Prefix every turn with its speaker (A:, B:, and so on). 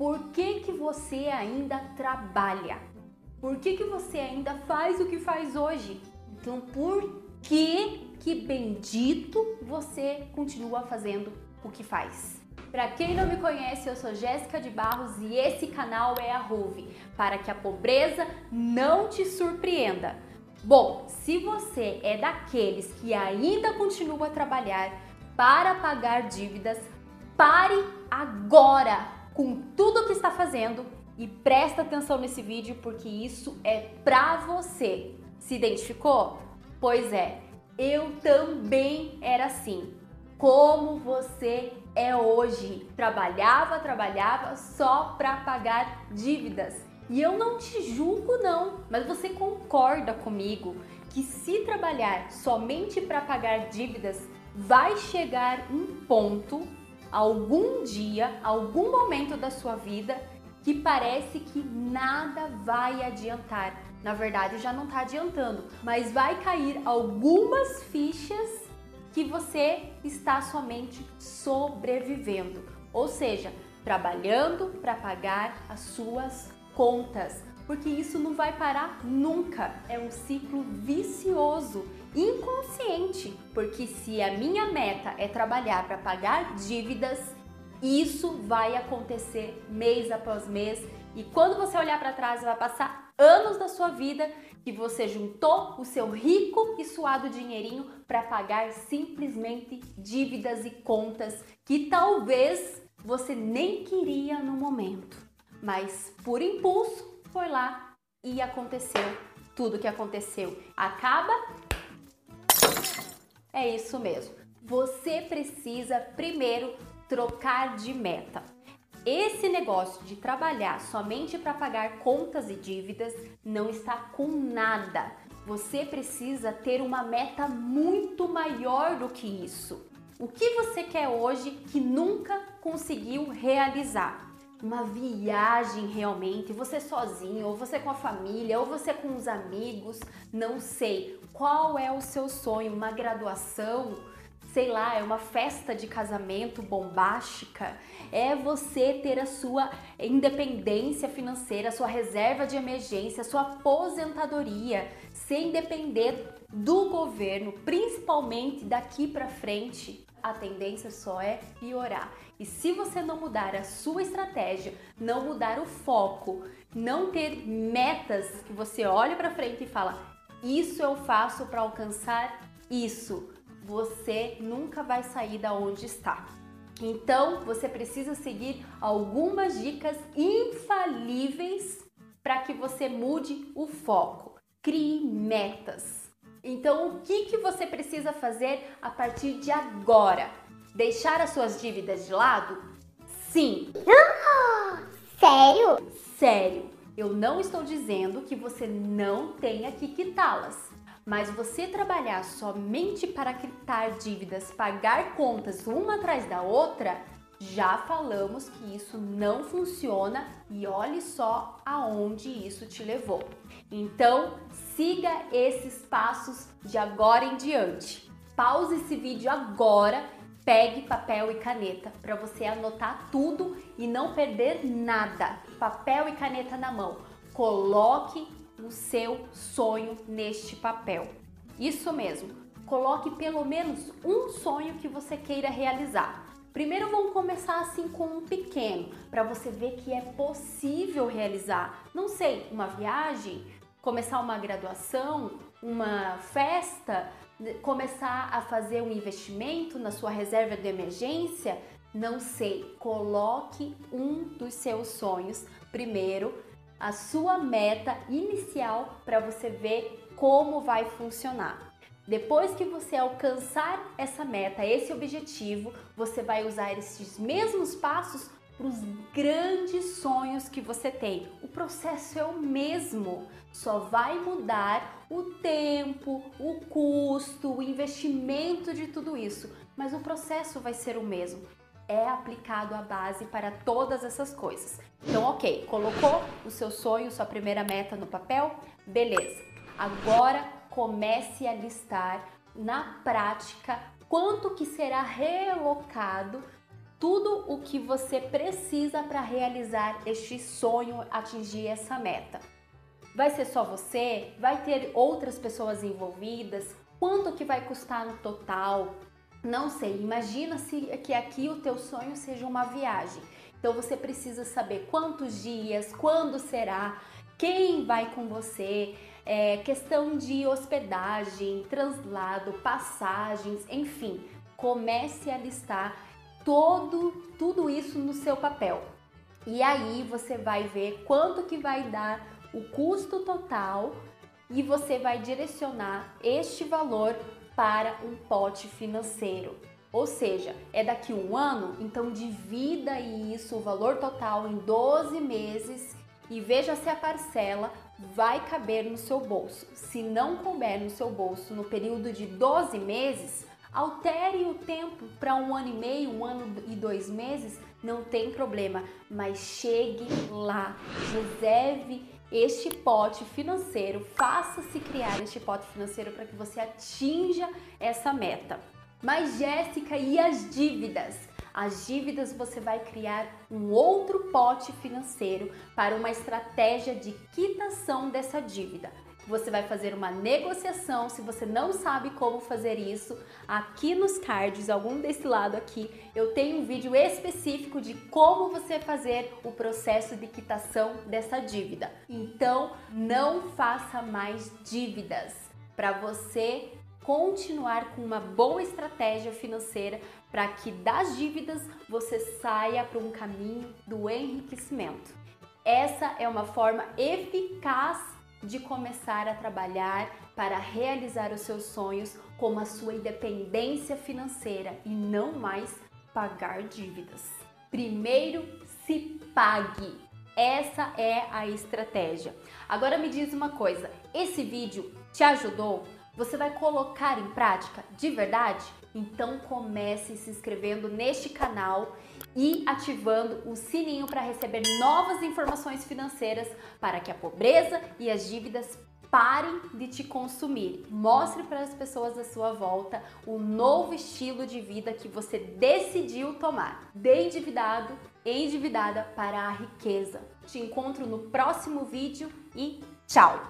A: por que, que você ainda trabalha? Por que, que você ainda faz o que faz hoje? Então, por que que bendito você continua fazendo o que faz? Para quem não me conhece, eu sou Jéssica de Barros e esse canal é a Ruve, para que a pobreza não te surpreenda. Bom, se você é daqueles que ainda continua a trabalhar para pagar dívidas, pare agora com tudo que está fazendo e presta atenção nesse vídeo porque isso é para você. Se identificou? Pois é, eu também era assim. Como você é hoje? Trabalhava, trabalhava só para pagar dívidas. E eu não te julgo não, mas você concorda comigo que se trabalhar somente para pagar dívidas, vai chegar um ponto, algum dia, algum momento da sua vida que parece que nada vai adiantar. Na verdade já não está adiantando, mas vai cair algumas fichas que você está somente sobrevivendo, ou seja, trabalhando para pagar as suas contas, porque isso não vai parar nunca. É um ciclo vicioso, inconsciente, porque se a minha meta é trabalhar para pagar dívidas, isso vai acontecer mês após mês e quando você olhar para trás, vai passar anos da sua vida que você juntou o seu rico e suado dinheirinho para pagar simplesmente dívidas e contas que talvez você nem queria no momento, mas por impulso foi lá e aconteceu tudo que aconteceu. Acaba é isso mesmo. Você precisa primeiro trocar de meta. Esse negócio de trabalhar somente para pagar contas e dívidas não está com nada. Você precisa ter uma meta muito maior do que isso. O que você quer hoje que nunca conseguiu realizar? Uma viagem realmente, você sozinho, ou você com a família, ou você com os amigos, não sei. Qual é o seu sonho? Uma graduação? sei lá, é uma festa de casamento bombástica, é você ter a sua independência financeira, a sua reserva de emergência, sua aposentadoria, sem depender do governo, principalmente daqui para frente. A tendência só é piorar. E se você não mudar a sua estratégia, não mudar o foco, não ter metas que você olha para frente e fala: "Isso eu faço para alcançar isso" você nunca vai sair da onde está. Então, você precisa seguir algumas dicas infalíveis para que você mude o foco. Crie metas. Então, o que, que você precisa fazer a partir de agora? Deixar as suas dívidas de lado? Sim.
B: Sério?
A: Sério. Eu não estou dizendo que você não tenha que quitá-las. Mas você trabalhar somente para quitar dívidas, pagar contas uma atrás da outra, já falamos que isso não funciona e olhe só aonde isso te levou. Então, siga esses passos de agora em diante. Pause esse vídeo agora, pegue papel e caneta para você anotar tudo e não perder nada. Papel e caneta na mão. Coloque o seu sonho neste papel. Isso mesmo, coloque pelo menos um sonho que você queira realizar. Primeiro vamos começar assim com um pequeno, para você ver que é possível realizar. Não sei, uma viagem, começar uma graduação, uma festa, começar a fazer um investimento na sua reserva de emergência, não sei, coloque um dos seus sonhos. Primeiro a sua meta inicial para você ver como vai funcionar. Depois que você alcançar essa meta, esse objetivo, você vai usar esses mesmos passos para os grandes sonhos que você tem. O processo é o mesmo, só vai mudar o tempo, o custo, o investimento de tudo isso, mas o processo vai ser o mesmo é aplicado a base para todas essas coisas. Então, ok, colocou o seu sonho, sua primeira meta no papel? Beleza. Agora comece a listar na prática quanto que será relocado tudo o que você precisa para realizar este sonho, atingir essa meta. Vai ser só você? Vai ter outras pessoas envolvidas? Quanto que vai custar no total? Não sei. Imagina se que aqui o teu sonho seja uma viagem. Então você precisa saber quantos dias, quando será, quem vai com você, é, questão de hospedagem, translado, passagens, enfim. Comece a listar todo tudo isso no seu papel. E aí você vai ver quanto que vai dar o custo total e você vai direcionar este valor para um pote financeiro. Ou seja, é daqui um ano, então divida isso, o valor total, em 12 meses e veja se a parcela vai caber no seu bolso. Se não couber no seu bolso no período de 12 meses, altere o tempo para um ano e meio, um ano e dois meses, não tem problema, mas chegue lá, reserve este pote financeiro, faça-se criar este pote financeiro para que você atinja essa meta. Mas Jéssica, e as dívidas? As dívidas você vai criar um outro pote financeiro para uma estratégia de quitação dessa dívida. Você vai fazer uma negociação. Se você não sabe como fazer isso, aqui nos cards, algum desse lado aqui, eu tenho um vídeo específico de como você fazer o processo de quitação dessa dívida. Então, não faça mais dívidas para você continuar com uma boa estratégia financeira para que das dívidas você saia para um caminho do enriquecimento. Essa é uma forma eficaz de começar a trabalhar para realizar os seus sonhos como a sua independência financeira e não mais pagar dívidas. Primeiro, se pague. Essa é a estratégia. Agora me diz uma coisa: esse vídeo te ajudou? Você vai colocar em prática de verdade? Então comece se inscrevendo neste canal e ativando o sininho para receber novas informações financeiras para que a pobreza e as dívidas parem de te consumir. Mostre para as pessoas à sua volta o novo estilo de vida que você decidiu tomar. De endividado, endividada para a riqueza. Te encontro no próximo vídeo e tchau!